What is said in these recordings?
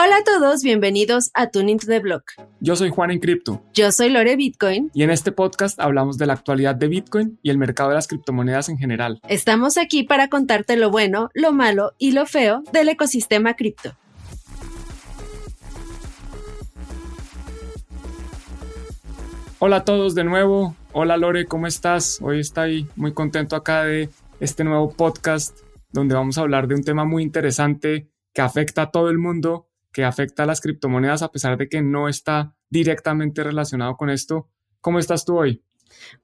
Hola a todos, bienvenidos a Tuning to the Block. Yo soy Juan en Cripto. Yo soy Lore Bitcoin. Y en este podcast hablamos de la actualidad de Bitcoin y el mercado de las criptomonedas en general. Estamos aquí para contarte lo bueno, lo malo y lo feo del ecosistema cripto. Hola a todos de nuevo. Hola Lore, ¿cómo estás? Hoy estoy muy contento acá de este nuevo podcast donde vamos a hablar de un tema muy interesante que afecta a todo el mundo que afecta a las criptomonedas a pesar de que no está directamente relacionado con esto. ¿Cómo estás tú hoy?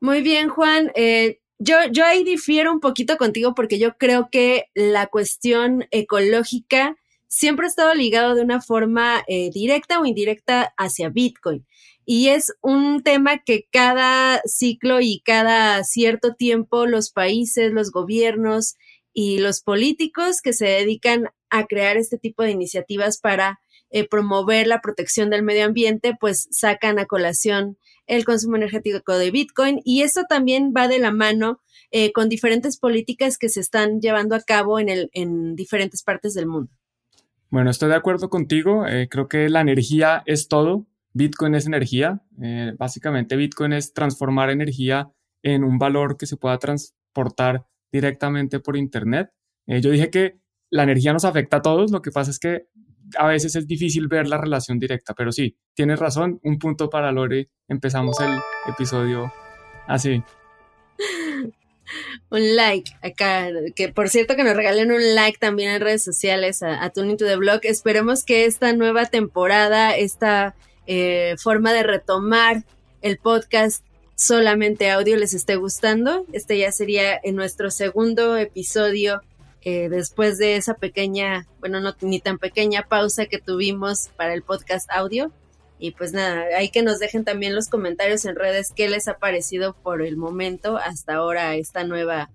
Muy bien, Juan. Eh, yo, yo ahí difiero un poquito contigo porque yo creo que la cuestión ecológica siempre ha estado ligado de una forma eh, directa o indirecta hacia Bitcoin. Y es un tema que cada ciclo y cada cierto tiempo los países, los gobiernos y los políticos que se dedican a crear este tipo de iniciativas para eh, promover la protección del medio ambiente, pues sacan a colación el consumo energético de Bitcoin y esto también va de la mano eh, con diferentes políticas que se están llevando a cabo en, el, en diferentes partes del mundo. Bueno, estoy de acuerdo contigo. Eh, creo que la energía es todo. Bitcoin es energía. básicamente Bitcoin es transformar energía en un valor que se pueda transportar directamente por Internet. yo dije que la energía nos afecta a todos, lo que pasa es que a veces es difícil ver la relación directa, pero sí, tienes razón, un punto para Lore, empezamos el episodio así. un like acá, que por cierto que nos regalen un like también en redes sociales a, Tuning to the Blog. Esperemos que esta nueva temporada, esta eh, forma de retomar el podcast solamente audio les esté gustando. Este ya sería en nuestro segundo episodio eh, después de esa pequeña, bueno, no ni tan pequeña pausa que tuvimos para el podcast audio. Y pues nada, hay que nos dejen también los comentarios en redes qué les ha parecido por el momento hasta ahora esta nueva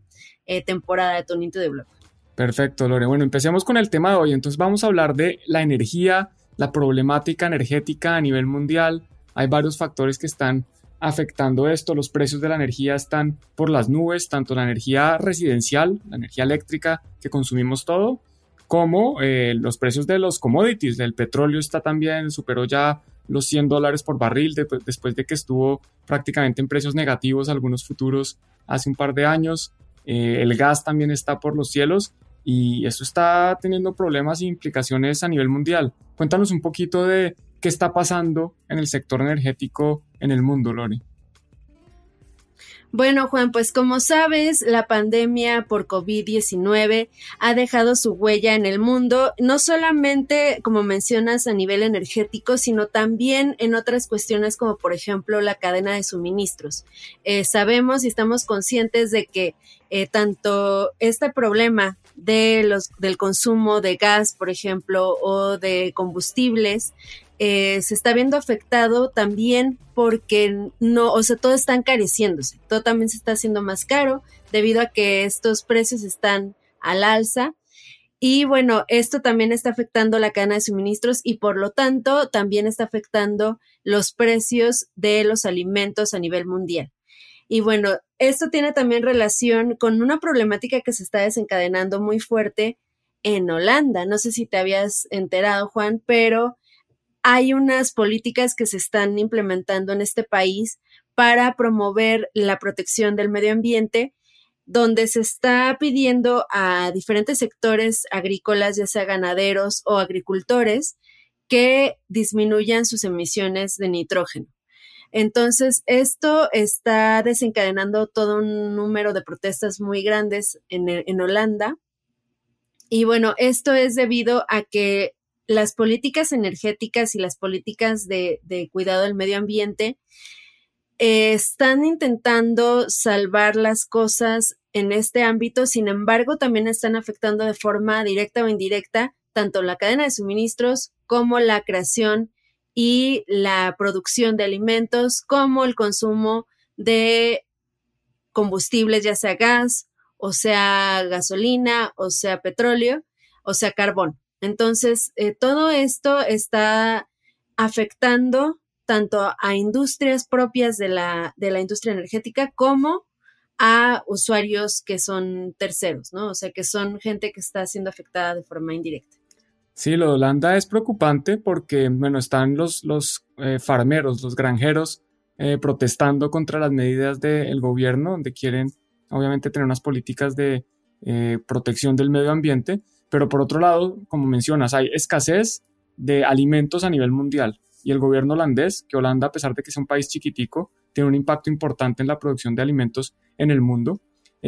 eh, temporada de Tonito de Blog. Perfecto, Lore. Bueno, empecemos con el tema de hoy. Entonces vamos a hablar de la energía, la problemática energética a nivel mundial. Hay varios factores que están afectando esto. Los precios de la energía están por las nubes, tanto la energía residencial, la energía eléctrica que consumimos todo, como eh, los precios de los commodities. del petróleo está también, superó ya los 100 dólares por barril después de que estuvo prácticamente en precios negativos algunos futuros hace un par de años. Eh, el gas también está por los cielos y eso está teniendo problemas e implicaciones a nivel mundial. Cuéntanos un poquito de qué está pasando en el sector energético en el mundo, Lori. Bueno, Juan, pues como sabes, la pandemia por COVID-19 ha dejado su huella en el mundo, no solamente, como mencionas, a nivel energético, sino también en otras cuestiones como, por ejemplo, la cadena de suministros. Eh, sabemos y estamos conscientes de que eh, tanto este problema de los, del consumo de gas, por ejemplo, o de combustibles, eh, se está viendo afectado también porque no, o sea, todo está encareciéndose, todo también se está haciendo más caro debido a que estos precios están al alza. Y bueno, esto también está afectando la cadena de suministros y por lo tanto también está afectando los precios de los alimentos a nivel mundial. Y bueno, esto tiene también relación con una problemática que se está desencadenando muy fuerte en Holanda. No sé si te habías enterado, Juan, pero hay unas políticas que se están implementando en este país para promover la protección del medio ambiente, donde se está pidiendo a diferentes sectores agrícolas, ya sea ganaderos o agricultores, que disminuyan sus emisiones de nitrógeno. Entonces, esto está desencadenando todo un número de protestas muy grandes en, en Holanda. Y bueno, esto es debido a que las políticas energéticas y las políticas de, cuidado del medio ambiente eh, están intentando salvar las cosas en este ámbito, sin embargo, también están afectando de forma directa o indirecta tanto la cadena de suministros como la creación y la producción de alimentos, como el consumo de combustibles, ya sea gas, o sea gasolina, o sea petróleo, o sea carbón. Entonces, eh, todo esto está afectando tanto a industrias propias de la, de la industria energética como a usuarios que son terceros, ¿no? O sea, que son gente que está siendo afectada de forma indirecta. Sí, lo de Holanda es preocupante porque, bueno, están los, los eh, farmeros, los granjeros, eh, protestando contra las medidas del gobierno, donde quieren, obviamente, tener unas políticas de eh, protección del medio ambiente, pero por otro lado, como mencionas, hay escasez de alimentos a nivel mundial y el gobierno holandés, que Holanda, a pesar de que es un país chiquitico, tiene un impacto importante en la producción de alimentos en el mundo.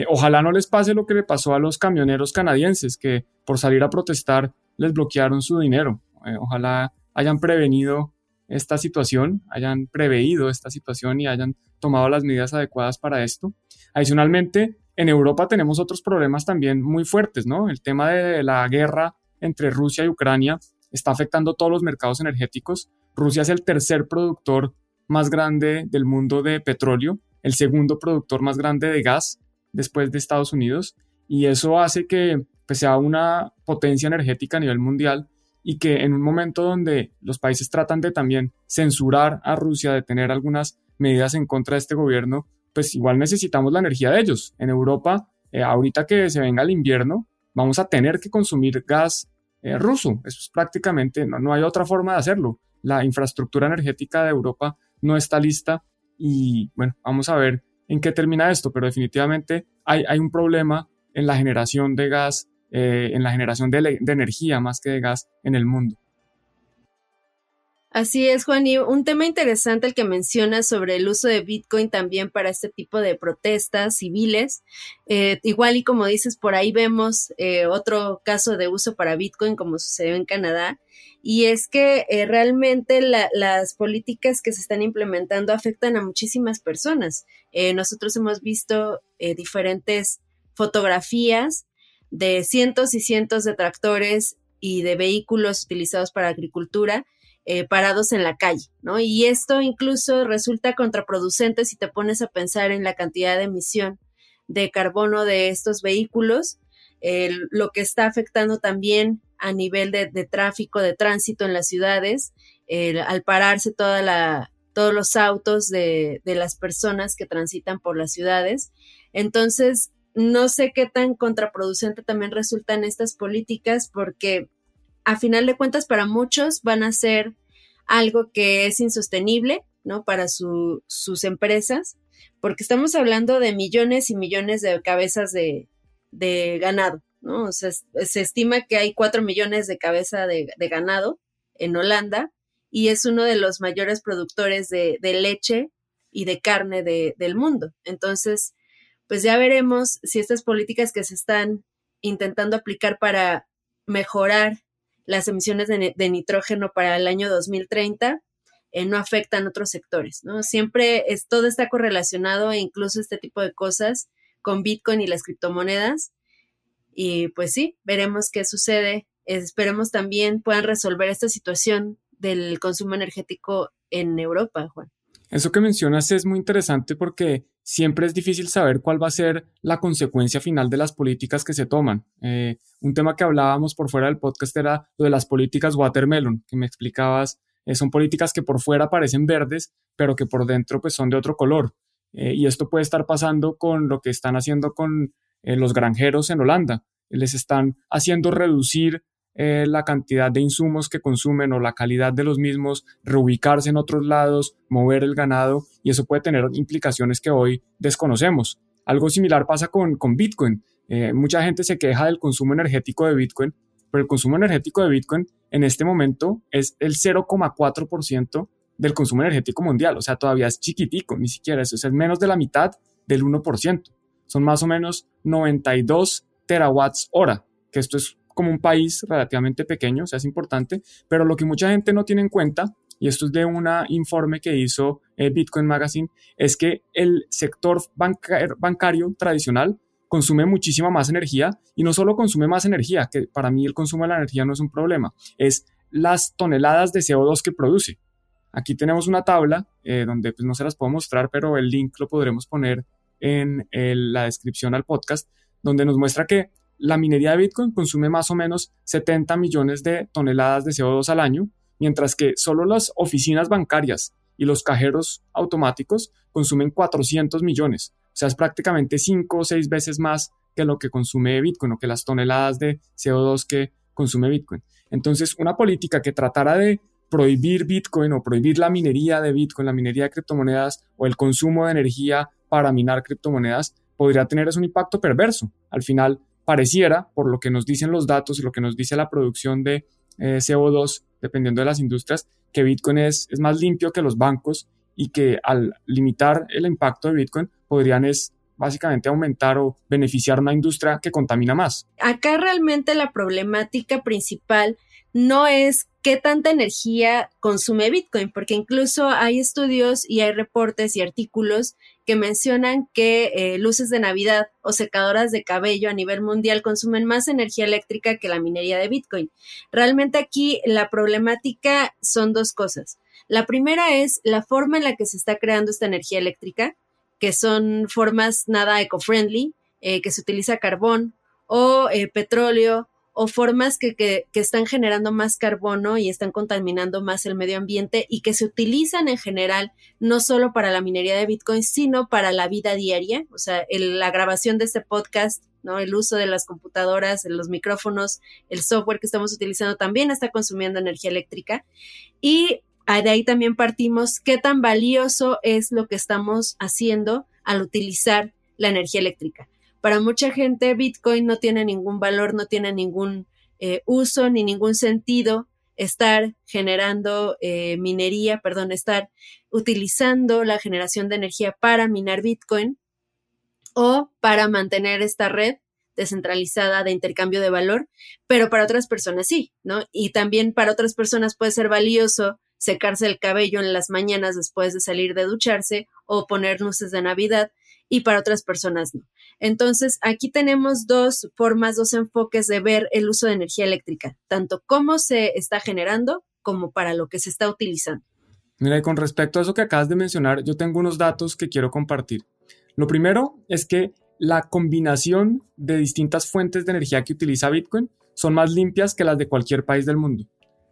ojalá no les pase lo que le pasó a los camioneros canadienses, que por salir a protestar les bloquearon su dinero. Eh, ojalá hayan prevenido esta situación, hayan preveído esta situación y hayan tomado las medidas adecuadas para esto. Adicionalmente, en Europa tenemos otros problemas también muy fuertes, ¿no? El tema de la guerra entre Rusia y Ucrania está afectando todos los mercados energéticos. Rusia es el tercer productor más grande del mundo de petróleo, el segundo productor más grande de gas después de Estados Unidos, y eso hace que pues, sea una potencia energética a nivel mundial y que en un momento donde los países tratan de también censurar a Rusia, de tener algunas medidas en contra de este gobierno, pues igual necesitamos la energía de ellos. En Europa, eh, ahorita que se venga el invierno, vamos a tener que consumir gas eh, ruso. Eso es prácticamente, no, no hay otra forma de hacerlo. La infraestructura energética de Europa no está lista y bueno, vamos a ver en qué termina esto, pero definitivamente hay, hay un problema en la generación de gas eh, en la generación de, energía más que de gas en el mundo. Así es, Juan, y un tema interesante el que mencionas sobre el uso de Bitcoin también para este tipo de protestas civiles. Eh, igual y como dices, por ahí vemos eh, otro caso de uso para Bitcoin como sucedió en Canadá, y es que realmente las políticas que se están implementando afectan a muchísimas personas. nosotros hemos visto diferentes fotografías de cientos y cientos de tractores y de vehículos utilizados para agricultura eh, parados en la calle, ¿no? Y esto incluso resulta contraproducente si te pones a pensar en la cantidad de emisión de carbono de estos vehículos, lo que está afectando también a nivel de, tráfico, de tránsito en las ciudades, al pararse toda la, todos los autos de las personas que transitan por las ciudades. Entonces, no sé qué tan contraproducente también resultan estas políticas porque a final de cuentas para muchos van a ser algo que es insostenible, ¿no? Para sus empresas, porque estamos hablando de millones y millones de cabezas de, ganado, ¿no? O sea, se estima que hay cuatro millones de cabeza de, ganado en Holanda y es uno de los mayores productores de, leche y de carne del mundo. Entonces, pues ya veremos si estas políticas que se están intentando aplicar para mejorar las emisiones de, nitrógeno para el año 2030 eh, no afectan otros sectores, ¿no? Siempre es, todo está correlacionado e incluso este tipo de cosas con Bitcoin y las criptomonedas. Y pues sí, veremos qué sucede. Esperemos también puedan resolver esta situación del consumo energético en Europa, Juan. Eso que mencionas es muy interesante porque siempre es difícil saber cuál va a ser la consecuencia final de las políticas que se toman. Eh, un tema que hablábamos por fuera del podcast era lo de las políticas watermelon, que me explicabas. Eh, son políticas que por fuera parecen verdes, pero que por dentro pues son de otro color. Eh, y esto puede estar pasando con lo que están haciendo con los granjeros en Holanda. Les están haciendo reducir eh, la cantidad de insumos que consumen o la calidad de los mismos, reubicarse en otros lados, mover el ganado y eso puede tener implicaciones que hoy desconocemos. Algo similar pasa con, con Bitcoin. Eh, mucha gente se queja del consumo energético de Bitcoin, pero el consumo energético de Bitcoin en este momento es el 0,4% del consumo energético mundial, o sea, todavía es chiquitico, ni siquiera eso, es menos de la mitad del 1%. Son más o menos 92 terawatts hora, que esto es como un país relativamente pequeño, o sea, es importante, pero lo que mucha gente no tiene en cuenta, y esto es de un informe que hizo eh, Bitcoin Magazine, es que el sector bancario tradicional consume muchísima más energía y no solo consume más energía, que para mí el consumo de la energía no es un problema, es las toneladas de CO2 que produce. Aquí tenemos una tabla eh, donde pues, no se las puedo mostrar, pero el link lo podremos poner en la descripción al podcast, donde nos muestra que la minería de Bitcoin consume más o menos 70 millones de toneladas de CO2 al año, mientras que solo las oficinas bancarias y los cajeros automáticos consumen 400 millones. O sea, es prácticamente 5 o 6 veces más que lo que consume Bitcoin o que las toneladas de CO2 que consume Bitcoin. Entonces, una política que tratara de prohibir Bitcoin o prohibir la minería de Bitcoin, la minería de criptomonedas o el consumo de energía para minar criptomonedas, podría tener un impacto perverso. Al final, pareciera, por lo que nos dicen los datos y lo que nos dice la producción de eh, CO2, dependiendo de las industrias, que Bitcoin es, es más limpio que los bancos y que al limitar el impacto de Bitcoin podrían es básicamente aumentar o beneficiar una industria que contamina más. Acá realmente la problemática principal no es qué tanta energía consume Bitcoin, porque incluso hay estudios y hay reportes y artículos que mencionan que eh, luces de Navidad o secadoras de cabello a nivel mundial consumen más energía eléctrica que la minería de Bitcoin. Realmente aquí la problemática son dos cosas. La primera es la forma en la que se está creando esta energía eléctrica, que son formas nada eco-friendly, eh, que se utiliza carbón o eh, petróleo o formas que, que, están generando más carbono y están contaminando más el medio ambiente y que se utilizan en general no solo para la minería de Bitcoin, sino para la vida diaria. O sea, la grabación de este podcast, ¿no? El uso de las computadoras, los micrófonos, el software que estamos utilizando también está consumiendo energía eléctrica. Y de ahí también partimos qué tan valioso es lo que estamos haciendo al utilizar la energía eléctrica. Para mucha gente, Bitcoin no tiene ningún valor, no tiene ningún eh, uso ni ningún sentido estar generando eh, minería, perdón, estar utilizando la generación de energía para minar Bitcoin o para mantener esta red descentralizada de intercambio de valor, pero para otras personas sí, ¿no? Y también para otras personas puede ser valioso secarse el cabello en las mañanas después de salir de ducharse o poner luces de Navidad y para otras personas no. Entonces, aquí tenemos dos formas, dos enfoques de ver el uso de energía eléctrica, tanto cómo se está generando como para lo que se está utilizando. Mira, y con respecto a eso que acabas de mencionar, yo tengo unos datos que quiero compartir. Lo primero es que la combinación de distintas fuentes de energía que utiliza Bitcoin son más limpias que las de cualquier país del mundo.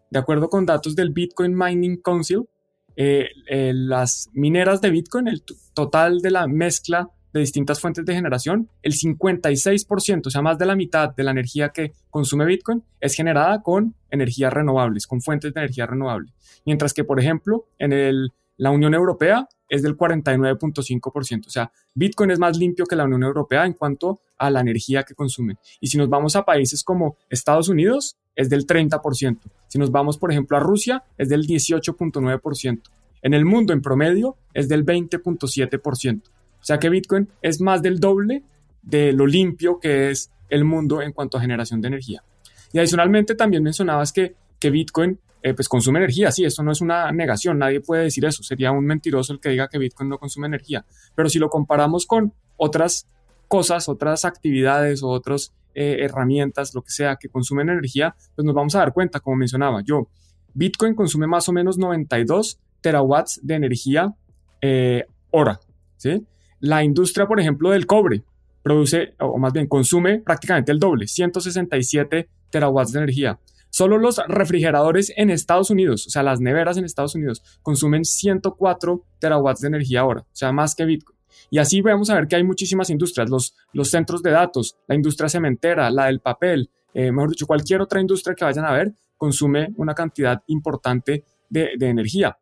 De acuerdo con datos del Bitcoin Mining Council, eh, eh, las mineras de Bitcoin, el total de la mezcla de distintas fuentes de generación, el 56%, o sea, más de la mitad de la energía que consume Bitcoin es generada con energías renovables, con fuentes de energía renovable. Mientras que, por ejemplo, en el, la Unión Europea es del 49.5%. O sea, Bitcoin es más limpio que la Unión Europea en cuanto a la energía que consume. Y si nos vamos a países como Estados Unidos, es del 30%. Si nos vamos, por ejemplo, a Rusia, es del 18.9%. En el mundo, en promedio, es del 20.7%. O sea que Bitcoin es más del doble de lo limpio que es el mundo en cuanto a generación de energía. Y adicionalmente también mencionabas que, que Bitcoin eh, pues consume energía. Sí, eso no es una negación, nadie puede decir eso. Sería un mentiroso el que diga que Bitcoin no consume energía. Pero si lo comparamos con otras cosas, otras actividades o otros eh, herramientas, lo que sea, que consumen energía, pues nos vamos a dar cuenta, como mencionaba yo, Bitcoin consume más o menos 92 terawatts de energía eh, hora. ¿sí? La industria, por ejemplo, del cobre produce, o más bien consume prácticamente el doble, 167 terawatts de energía. Solo los refrigeradores en Estados Unidos, o sea, las neveras en Estados Unidos, consumen 104 terawatts de energía hora, o sea, más que Bitcoin. Y así vamos a ver que hay muchísimas industrias, los, centros de datos, la industria cementera, la del papel, eh, mejor dicho, cualquier otra industria que vayan a ver, consume una cantidad importante de, energía.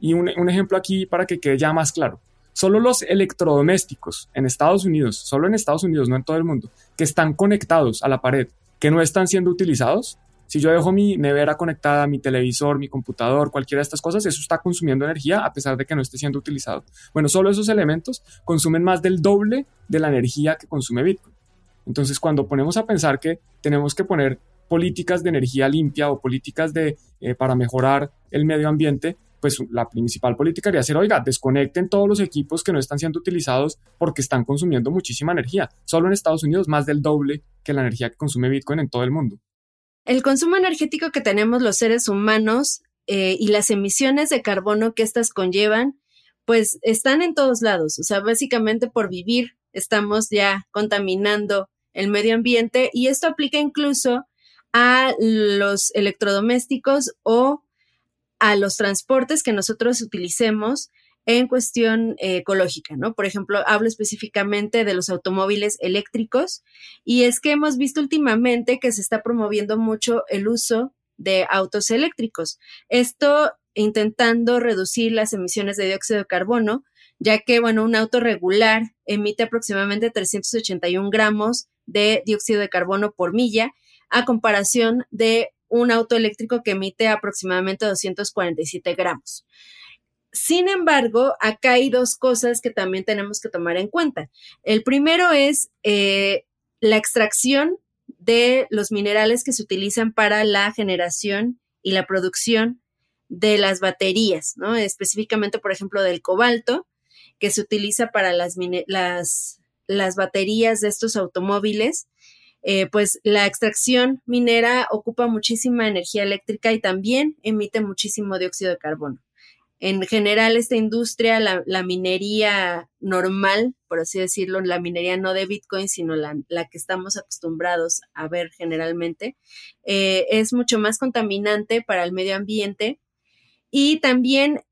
Y un, un, ejemplo aquí para que quede ya más claro. Solo los electrodomésticos en Estados Unidos, solo en Estados Unidos, no en todo el mundo, que están conectados a la pared, que no están siendo utilizados, si yo dejo mi nevera conectada, mi televisor, mi computador, cualquiera de estas cosas, eso está consumiendo energía a pesar de que no esté siendo utilizado. Bueno, solo esos elementos consumen más del doble de la energía que consume Bitcoin. Entonces, cuando ponemos a pensar que tenemos que poner políticas de energía limpia o políticas de, eh, para mejorar el medio ambiente, pues la principal política debería ser, oiga, desconecten todos los equipos que no están siendo utilizados porque están consumiendo muchísima energía. Solo en Estados Unidos más del doble que la energía que consume Bitcoin en todo el mundo. El consumo energético que tenemos los seres humanos eh, y las emisiones de carbono que éstas conllevan, pues están en todos lados. O sea, básicamente por vivir estamos ya contaminando el medio ambiente y esto aplica incluso a los electrodomésticos o a los transportes que nosotros utilicemos en cuestión eh, ecológica, ¿no? Por ejemplo, hablo específicamente de los automóviles eléctricos y es que hemos visto últimamente que se está promoviendo mucho el uso de autos eléctricos. Esto intentando reducir las emisiones de dióxido de carbono, ya que, bueno, un auto regular emite aproximadamente 381 gramos de dióxido de carbono por milla, a comparación de un auto eléctrico que emite aproximadamente 247 gramos. Sin embargo, acá hay dos cosas que también tenemos que tomar en cuenta. El primero es eh, la extracción de los minerales que se utilizan para la generación y la producción de las baterías, ¿no? Específicamente, por ejemplo, del cobalto, que se utiliza para las, baterías de estos automóviles. Eh, pues la extracción minera ocupa muchísima energía eléctrica y también emite muchísimo dióxido de carbono. En general, esta industria, la, minería normal, por así decirlo, la minería no de Bitcoin, sino la, que estamos acostumbrados a ver generalmente, eh, es mucho más contaminante para el medio ambiente y también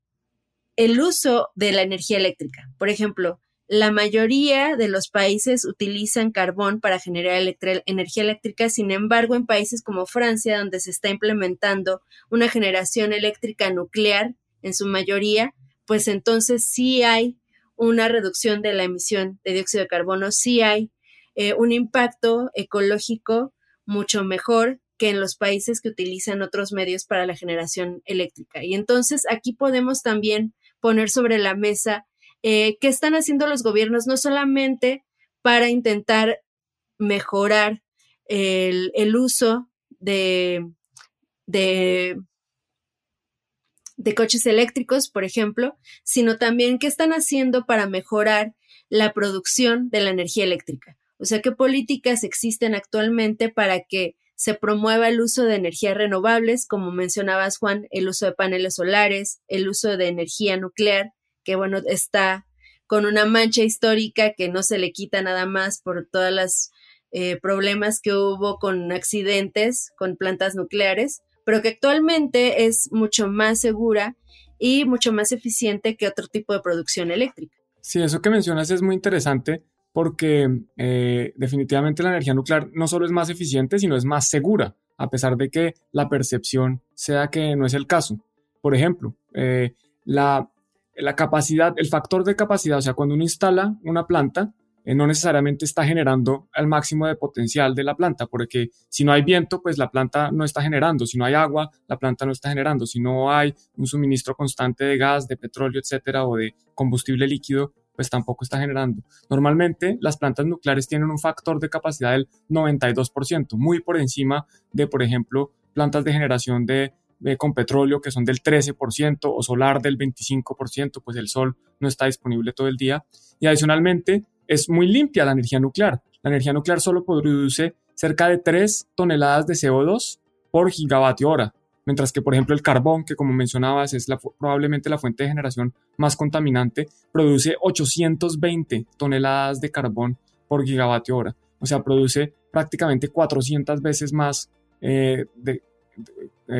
el uso de la energía eléctrica. Por ejemplo, la mayoría de los países utilizan carbón para generar energía eléctrica, sin embargo, en países como Francia, donde se está implementando una generación eléctrica nuclear, en su mayoría, pues entonces sí hay una reducción de la emisión de dióxido de carbono, sí hay eh, un impacto ecológico mucho mejor que en los países que utilizan otros medios para la generación eléctrica. Y entonces aquí podemos también poner sobre la mesa eh, qué están haciendo los gobiernos, no solamente para intentar mejorar el, uso de de coches eléctricos, por ejemplo, sino también qué están haciendo para mejorar la producción de la energía eléctrica. O sea, qué políticas existen actualmente para que se promueva el uso de energías renovables, como mencionabas, Juan, el uso de paneles solares, el uso de energía nuclear, que bueno, está con una mancha histórica que no se le quita nada más por todos los eh, problemas que hubo con accidentes con plantas nucleares pero que actualmente es mucho más segura y mucho más eficiente que otro tipo de producción eléctrica. Sí, eso que mencionas es muy interesante porque eh, definitivamente la energía nuclear no solo es más eficiente, sino es más segura, a pesar de que la percepción sea que no es el caso. Por ejemplo, eh, la, la capacidad, el factor de capacidad, o sea, cuando uno instala una planta, eh, no necesariamente está generando el máximo de potencial de la planta, porque si no hay viento, pues la planta no está generando, si no hay agua, la planta no está generando, si no hay un suministro constante de gas, de petróleo, etcétera, o de combustible líquido, pues tampoco está generando. Normalmente las plantas nucleares tienen un factor de capacidad del 92%, muy por encima de, por ejemplo, plantas de generación de, con petróleo que son del 13% o solar del 25%, pues el sol no está disponible todo el día. Y adicionalmente, es muy limpia la energía nuclear. La energía nuclear solo produce cerca de 3 toneladas de CO2 por gigavatio hora, mientras que, por ejemplo, el carbón, que como mencionabas es probablemente la fuente de generación más contaminante, produce 820 toneladas de carbón por gigavatio hora. O sea, produce prácticamente 400 veces más eh, de,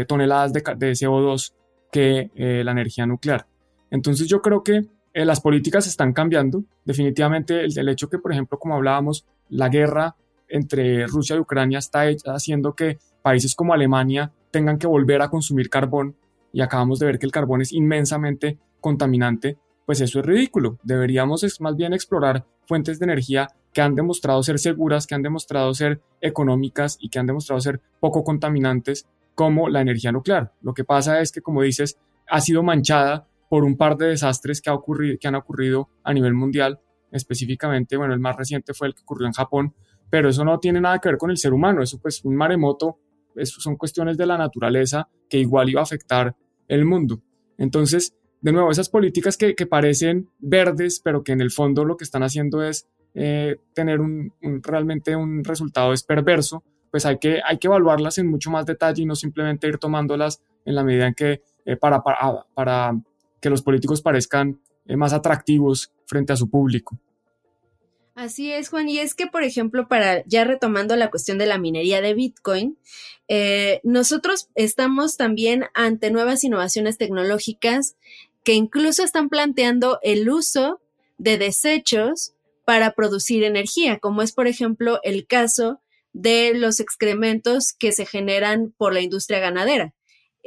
toneladas de, CO2 que eh, la energía nuclear. Entonces yo creo que eh, las políticas están cambiando. Definitivamente el, hecho que, por ejemplo, como hablábamos, la guerra entre Rusia y Ucrania está haciendo que países como Alemania tengan que volver a consumir carbón y acabamos de ver que el carbón es inmensamente contaminante, pues eso es ridículo. Deberíamos más bien explorar fuentes de energía que han demostrado ser seguras, que han demostrado ser económicas y que han demostrado ser poco contaminantes como la energía nuclear. Lo que pasa es que, como dices, ha sido manchada por un par de desastres que, ha ocurrido, que han ocurrido a nivel mundial. Específicamente, bueno, el más reciente fue el que ocurrió en Japón, pero eso no tiene nada que ver con el ser humano, eso pues un maremoto, eso son cuestiones de la naturaleza que igual iba a afectar el mundo. Entonces, de nuevo, esas políticas que, parecen verdes, pero que en el fondo lo que están haciendo es eh, tener un, realmente un resultado es perverso, pues hay que, hay que evaluarlas en mucho más detalle y no simplemente ir tomándolas en la medida en que eh, para, para que los políticos parezcan eh, más atractivos frente a su público. Así es, Juan. Y es que, por ejemplo, para ya retomando la cuestión de la minería de Bitcoin, eh, nosotros estamos también ante nuevas innovaciones tecnológicas que incluso están planteando el uso de desechos para producir energía, como es por ejemplo el caso de los excrementos que se generan por la industria ganadera.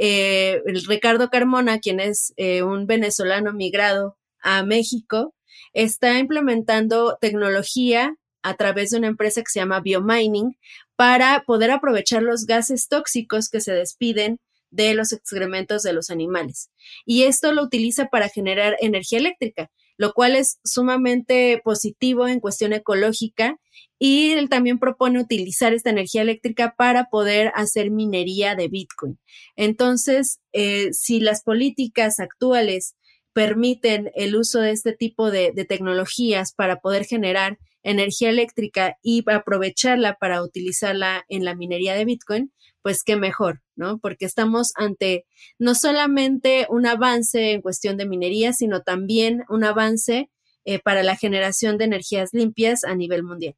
Eh, Ricardo Carmona, quien es eh, un venezolano migrado a México, está implementando tecnología a través de una empresa que se llama Biomining para poder aprovechar los gases tóxicos que se despiden de los excrementos de los animales. Y esto lo utiliza para generar energía eléctrica, lo cual es sumamente positivo en cuestión ecológica. Y él también propone utilizar esta energía eléctrica para poder hacer minería de Bitcoin. Entonces, eh, si las políticas actuales permiten el uso de este tipo de, tecnologías para poder generar energía eléctrica y aprovecharla para utilizarla en la minería de Bitcoin, pues qué mejor, ¿no? Porque estamos ante no solamente un avance en cuestión de minería, sino también un avance eh, para la generación de energías limpias a nivel mundial.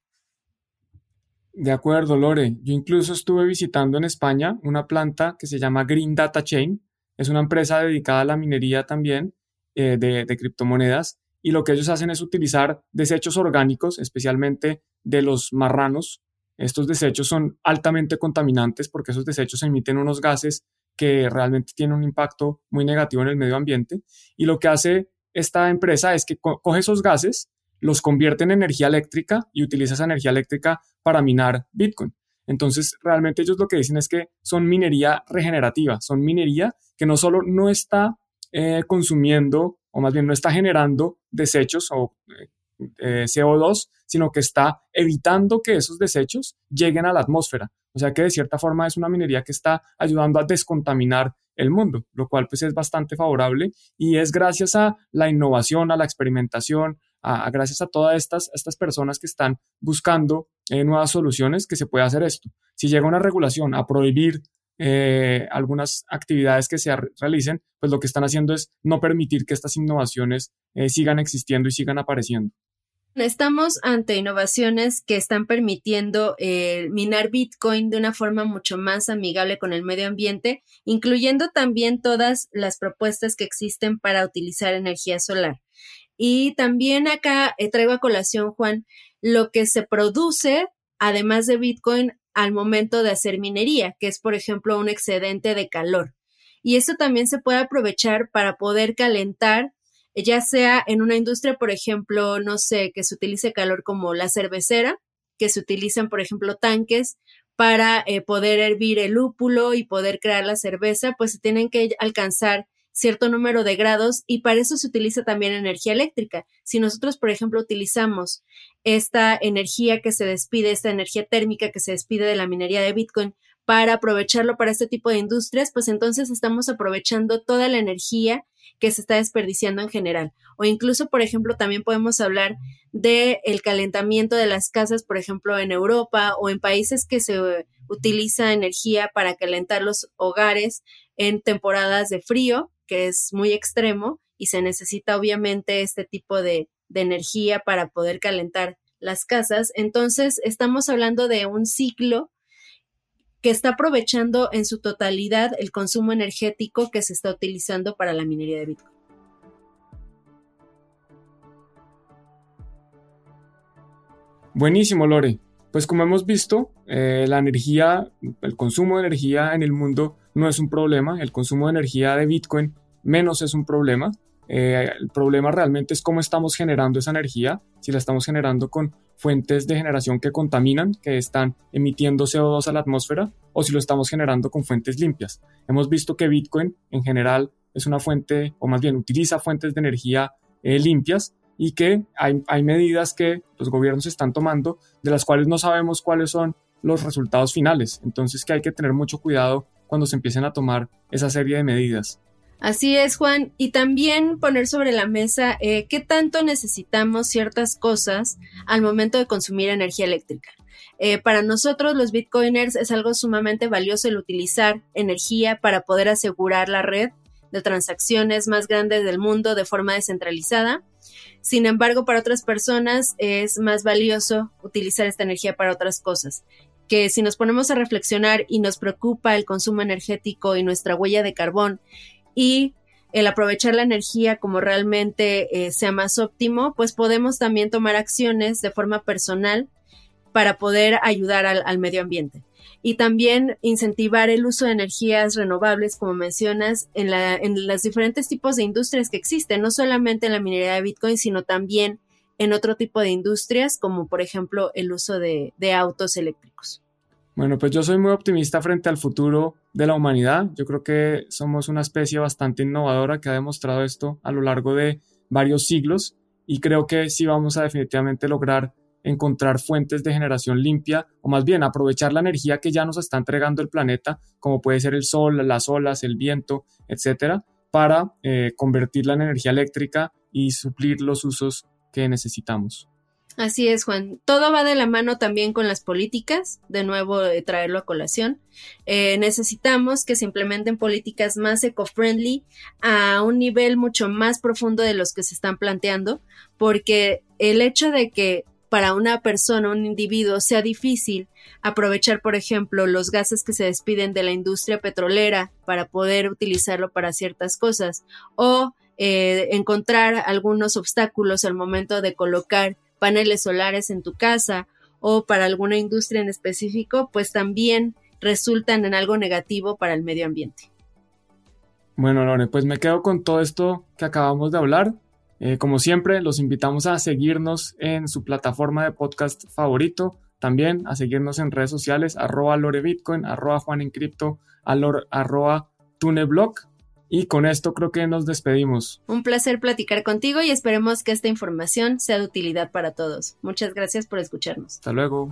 De acuerdo, Lore. Yo incluso estuve visitando en España una planta que se llama Green Data Chain. Es una empresa dedicada a la minería también eh, de, criptomonedas y lo que ellos hacen es utilizar desechos orgánicos, especialmente de los marranos. Estos desechos son altamente contaminantes porque esos desechos emiten unos gases que realmente tienen un impacto muy negativo en el medio ambiente. Y lo que hace esta empresa es que coge esos gases, los convierte en energía eléctrica y utiliza esa energía eléctrica para minar Bitcoin. Entonces, realmente ellos lo que dicen es que son minería regenerativa, son minería que no solo no está eh, consumiendo, o más bien no está generando desechos o eh, eh, CO2, sino que está evitando que esos desechos lleguen a la atmósfera. O sea que de cierta forma es una minería que está ayudando a descontaminar el mundo, lo cual pues es bastante favorable y es gracias a la innovación, a la experimentación, a, gracias a todas estas, estas personas que están buscando nuevas soluciones que se puede hacer esto. Si llega una regulación a prohibir eh, algunas actividades que se realicen, pues lo que están haciendo es no permitir que estas innovaciones eh, sigan existiendo y sigan apareciendo. Estamos ante innovaciones que están permitiendo eh, minar Bitcoin de una forma mucho más amigable con el medio ambiente, incluyendo también todas las propuestas que existen para utilizar energía solar. Y también acá traigo a colación, Juan, lo que se produce, además de Bitcoin, al momento de hacer minería, que es, por ejemplo, un excedente de calor. Y eso también se puede aprovechar para poder calentar, ya sea en una industria, por ejemplo, no sé, que se utilice calor como la cervecera, que se utilizan, por ejemplo, tanques para eh, poder hervir el lúpulo y poder crear la cerveza, pues se tienen que alcanzar cierto número de grados y para eso se utiliza también energía eléctrica. Si nosotros, por ejemplo, utilizamos esta energía que se despide, esta energía térmica que se despide de la minería de Bitcoin para aprovecharlo para este tipo de industrias, pues entonces estamos aprovechando toda la energía que se está desperdiciando en general. O incluso, por ejemplo, también podemos hablar del el calentamiento de las casas, por ejemplo, en Europa o en países que se utiliza energía para calentar los hogares en temporadas de frío que es muy extremo y se necesita obviamente este tipo de, energía para poder calentar las casas. Entonces, estamos hablando de un ciclo que está aprovechando en su totalidad el consumo energético que se está utilizando para la minería de Bitcoin. Buenísimo, Lore. Pues como hemos visto, eh, la energía, el consumo de energía en el mundo no es un problema. El consumo de energía de Bitcoin menos es un problema. Eh, el problema realmente es cómo estamos generando esa energía, si la estamos generando con fuentes de generación que contaminan, que están emitiendo CO2 a la atmósfera, o si lo estamos generando con fuentes limpias. Hemos visto que Bitcoin en general es una fuente, o más bien utiliza fuentes de energía eh, limpias y que hay, hay medidas que los gobiernos están tomando de las cuales no sabemos cuáles son los resultados finales. Entonces que hay que tener mucho cuidado cuando se empiecen a tomar esa serie de medidas. Así es, Juan. Y también poner sobre la mesa eh, qué tanto necesitamos ciertas cosas al momento de consumir energía eléctrica. Eh, para nosotros los bitcoiners es algo sumamente valioso el utilizar energía para poder asegurar la red de transacciones más grande del mundo de forma descentralizada. Sin embargo, para otras personas es más valioso utilizar esta energía para otras cosas que si nos ponemos a reflexionar y nos preocupa el consumo energético y nuestra huella de carbón y el aprovechar la energía como realmente eh, sea más óptimo, pues podemos también tomar acciones de forma personal para poder ayudar al, medio ambiente. Y también incentivar el uso de energías renovables, como mencionas, en, la, en los diferentes tipos de industrias que existen, no solamente en la minería de Bitcoin, sino también en otro tipo de industrias, como por ejemplo el uso de, de autos eléctricos. Bueno, pues yo soy muy optimista frente al futuro de la humanidad. Yo creo que somos una especie bastante innovadora que ha demostrado esto a lo largo de varios siglos y creo que sí vamos a definitivamente lograr encontrar fuentes de generación limpia o más bien aprovechar la energía que ya nos está entregando el planeta, como puede ser el sol, las olas, el viento, etcétera, para eh, convertirla en energía eléctrica y suplir los usos que necesitamos. Así es, Juan. Todo va de la mano también con las políticas, de nuevo eh, traerlo a colación. Eh, necesitamos que se implementen políticas más eco-friendly a un nivel mucho más profundo de los que se están planteando, porque el hecho de que para una persona, un individuo, sea difícil aprovechar, por ejemplo, los gases que se despiden de la industria petrolera para poder utilizarlo para ciertas cosas, o eh, encontrar algunos obstáculos al momento de colocar paneles solares en tu casa o para alguna industria en específico, pues también resultan en algo negativo para el medio ambiente. Bueno, Lore, pues me quedo con todo esto que acabamos de hablar. Eh, como siempre, los invitamos a seguirnos en su plataforma de podcast favorito, también a seguirnos en redes sociales, arroba lorebitcoin, arroba juanencrypto, arroba tuneblog y con esto creo que nos despedimos. Un placer platicar contigo y esperemos que esta información sea de utilidad para todos. Muchas gracias por escucharnos. Hasta luego.